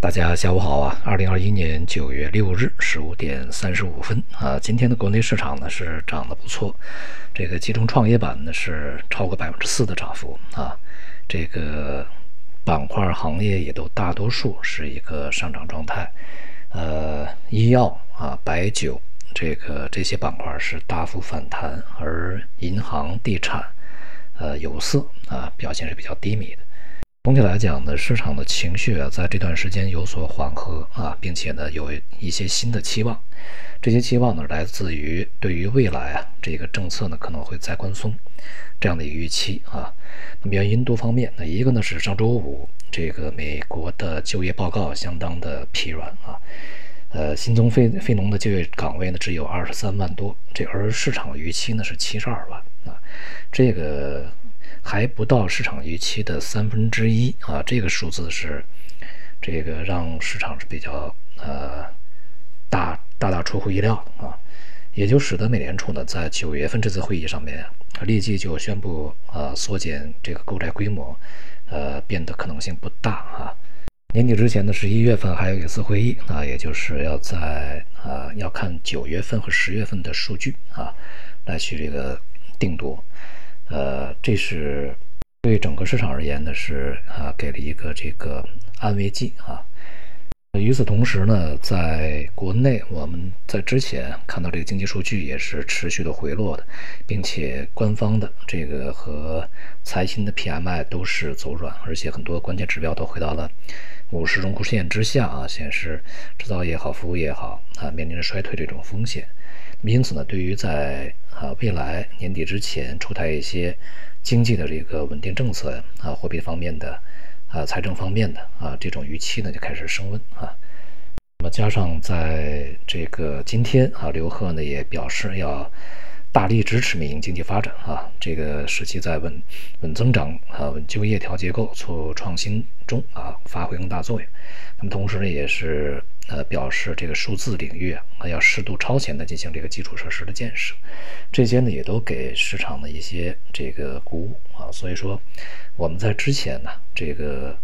大家下午好啊！二零二一年九月六日十五点三十五分啊，今天的国内市场呢是涨得不错，这个集中创业板呢是超过百分之四的涨幅啊，这个板块行业也都大多数是一个上涨状态，呃，医药啊、白酒这个这些板块是大幅反弹，而银行、地产、呃、有色啊表现是比较低迷的。总体来讲呢，市场的情绪啊，在这段时间有所缓和啊，并且呢，有一些新的期望。这些期望呢，来自于对于未来啊，这个政策呢可能会再宽松这样的一个预期啊。那么原因多方面，那一个呢是上周五这个美国的就业报告相当的疲软啊，呃，新增非非农的就业岗位呢只有二十三万多，这而市场预期呢是七十二万啊，这个。还不到市场预期的三分之一啊，这个数字是这个让市场是比较呃大大大出乎意料啊，也就使得美联储呢在九月份这次会议上面立即就宣布啊缩减这个购债规模，呃变得可能性不大啊。年底之前的十一月份还有一次会议啊，也就是要在啊要看九月份和十月份的数据啊来去这个定夺。呃，这是对整个市场而言呢，是啊，给了一个这个安慰剂啊。与此同时呢，在国内，我们在之前看到这个经济数据也是持续的回落的，并且官方的这个和财新的 PMI 都是走软，而且很多关键指标都回到了五十荣枯线之下啊，显示制造业也好、服务业也好啊，面临着衰退这种风险。因此呢，对于在啊未来年底之前出台一些经济的这个稳定政策啊，货币方面的啊，财政方面的啊，这种预期呢就开始升温啊。那么加上在这个今天啊，刘鹤呢也表示要大力支持民营经济发展啊，这个使其在稳稳增长啊、稳就业、调结构、促创新中啊发挥更大作用。那么同时呢，也是。呃，表示这个数字领域啊，要适度超前的进行这个基础设施的建设，这些呢也都给市场的一些这个鼓舞啊。所以说，我们在之前呢，这个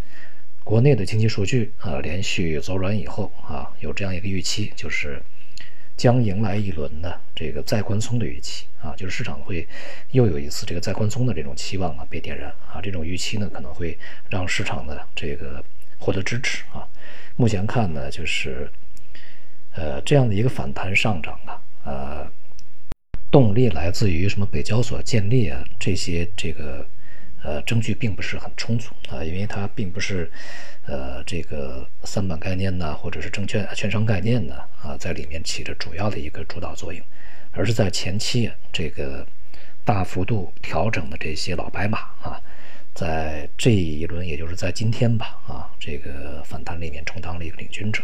国内的经济数据啊连续走软以后啊，有这样一个预期，就是将迎来一轮的这个再宽松的预期啊，就是市场会又有一次这个再宽松的这种期望啊被点燃啊，这种预期呢可能会让市场的这个获得支持啊。目前看呢，就是，呃，这样的一个反弹上涨啊，呃，动力来自于什么？北交所建立啊，这些这个呃证据并不是很充足啊，因为它并不是呃这个三板概念呢，或者是证券券商概念呢啊，在里面起着主要的一个主导作用，而是在前期这个大幅度调整的这些老白马啊。在这一轮，也就是在今天吧，啊，这个反弹里面充当了一个领军者，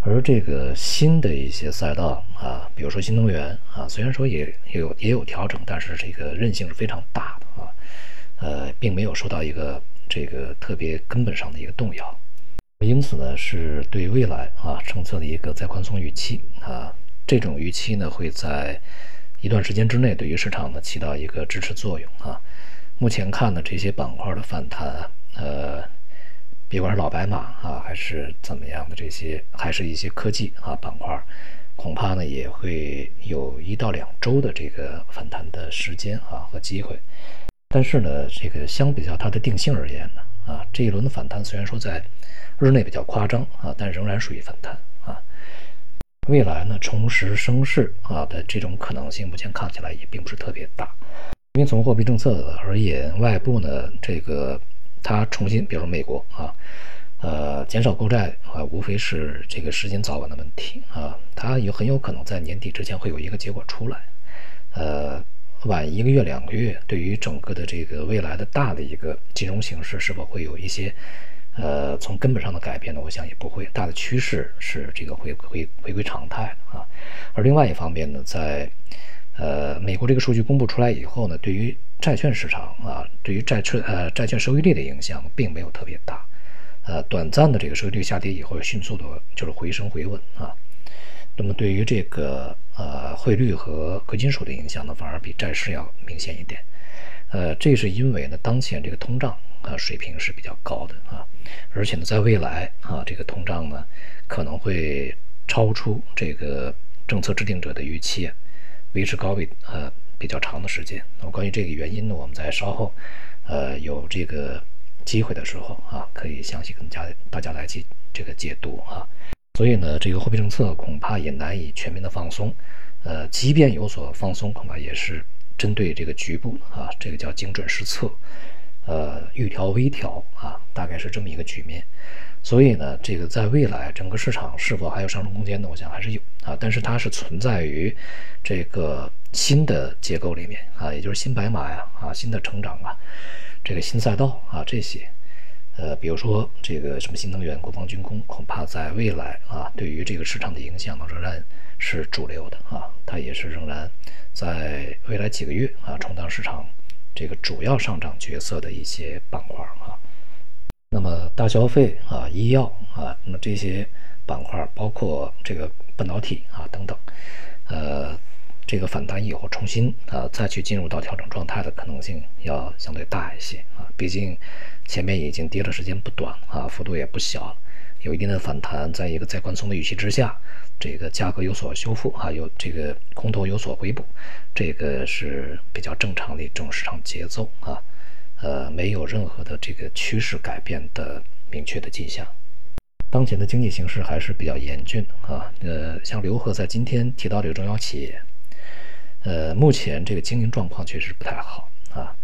而这个新的一些赛道啊，比如说新能源啊，虽然说也有也有调整，但是这个韧性是非常大，呃，并没有受到一个这个特别根本上的一个动摇，因此呢，是对未来啊政策的一个再宽松预期啊，这种预期呢会在一段时间之内对于市场呢起到一个支持作用啊。目前看呢，这些板块的反弹，呃，别管是老白马啊，还是怎么样的这些，还是一些科技啊板块，恐怕呢也会有一到两周的这个反弹的时间啊和机会。但是呢，这个相比较它的定性而言呢，啊，这一轮的反弹虽然说在日内比较夸张啊，但仍然属于反弹啊。未来呢，重拾升势啊的这种可能性，目前看起来也并不是特别大。因为从货币政策而言，外部呢，这个它重新，比如说美国啊，呃，减少购债啊，无非是这个时间早晚的问题啊，它有很有可能在年底之前会有一个结果出来，呃，晚一个月两个月，对于整个的这个未来的大的一个金融形势是否会有一些呃从根本上的改变呢？我想也不会，大的趋势是这个回回回归常态啊，而另外一方面呢，在呃，美国这个数据公布出来以后呢，对于债券市场啊，对于债券呃债券收益率的影响并没有特别大，呃，短暂的这个收益率下跌以后，迅速的就是回升回稳啊。那么对于这个呃汇率和贵金属的影响呢，反而比债市要明显一点。呃，这是因为呢，当前这个通胀啊水平是比较高的啊，而且呢，在未来啊，这个通胀呢可能会超出这个政策制定者的预期，维持高位呃比较长的时间。那么关于这个原因呢，我们在稍后呃有这个机会的时候啊，可以详细跟家大家来解这个解读啊。所以呢，这个货币政策恐怕也难以全面的放松，呃，即便有所放松，恐怕也是针对这个局部啊，这个叫精准施策，呃，预调微调啊，大概是这么一个局面。所以呢，这个在未来整个市场是否还有上升空间呢？我想还是有啊，但是它是存在于这个新的结构里面啊，也就是新白马呀啊，新的成长啊，这个新赛道啊这些。呃，比如说这个什么新能源、国防军工，恐怕在未来啊，对于这个市场的影响呢，仍然是主流的啊，它也是仍然在未来几个月啊，充当市场这个主要上涨角色的一些板块啊。那么大消费啊、医药啊，那么这些板块，包括这个半导体啊等等，呃，这个反弹以后重新啊再去进入到调整状态的可能性要相对大一些啊，毕竟。前面已经跌的时间不短啊，幅度也不小了，有一定的反弹，在一个再宽松的预期之下，这个价格有所修复啊，有这个空头有所回补，这个是比较正常的一种市场节奏啊，呃，没有任何的这个趋势改变的明确的迹象。当前的经济形势还是比较严峻啊，呃，像刘贺在今天提到这个中药企业，呃，目前这个经营状况确实不太好啊，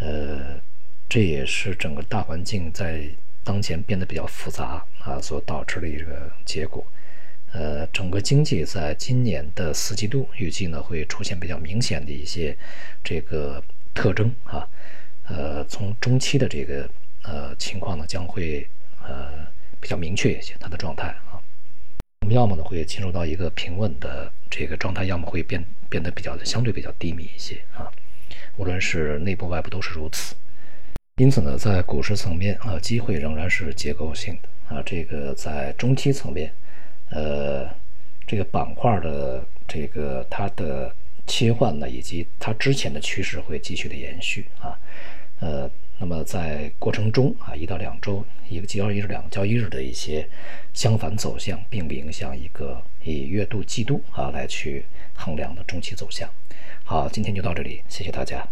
呃。这也是整个大环境在当前变得比较复杂啊，所导致的一个结果。呃，整个经济在今年的四季度预计呢会出现比较明显的一些这个特征啊。呃，从中期的这个呃情况呢将会呃比较明确一些它的状态啊。我们要么呢会进入到一个平稳的这个状态，要么会变变得比较相对比较低迷一些啊。无论是内部外部都是如此。因此呢，在股市层面啊，机会仍然是结构性的啊。这个在中期层面，呃，这个板块的这个它的切换呢，以及它之前的趋势会继续的延续啊。呃，那么在过程中啊，一到两周一个交易日、两个交易日的一些相反走向，并不影响一个以月度、季度啊来去衡量的中期走向。好，今天就到这里，谢谢大家。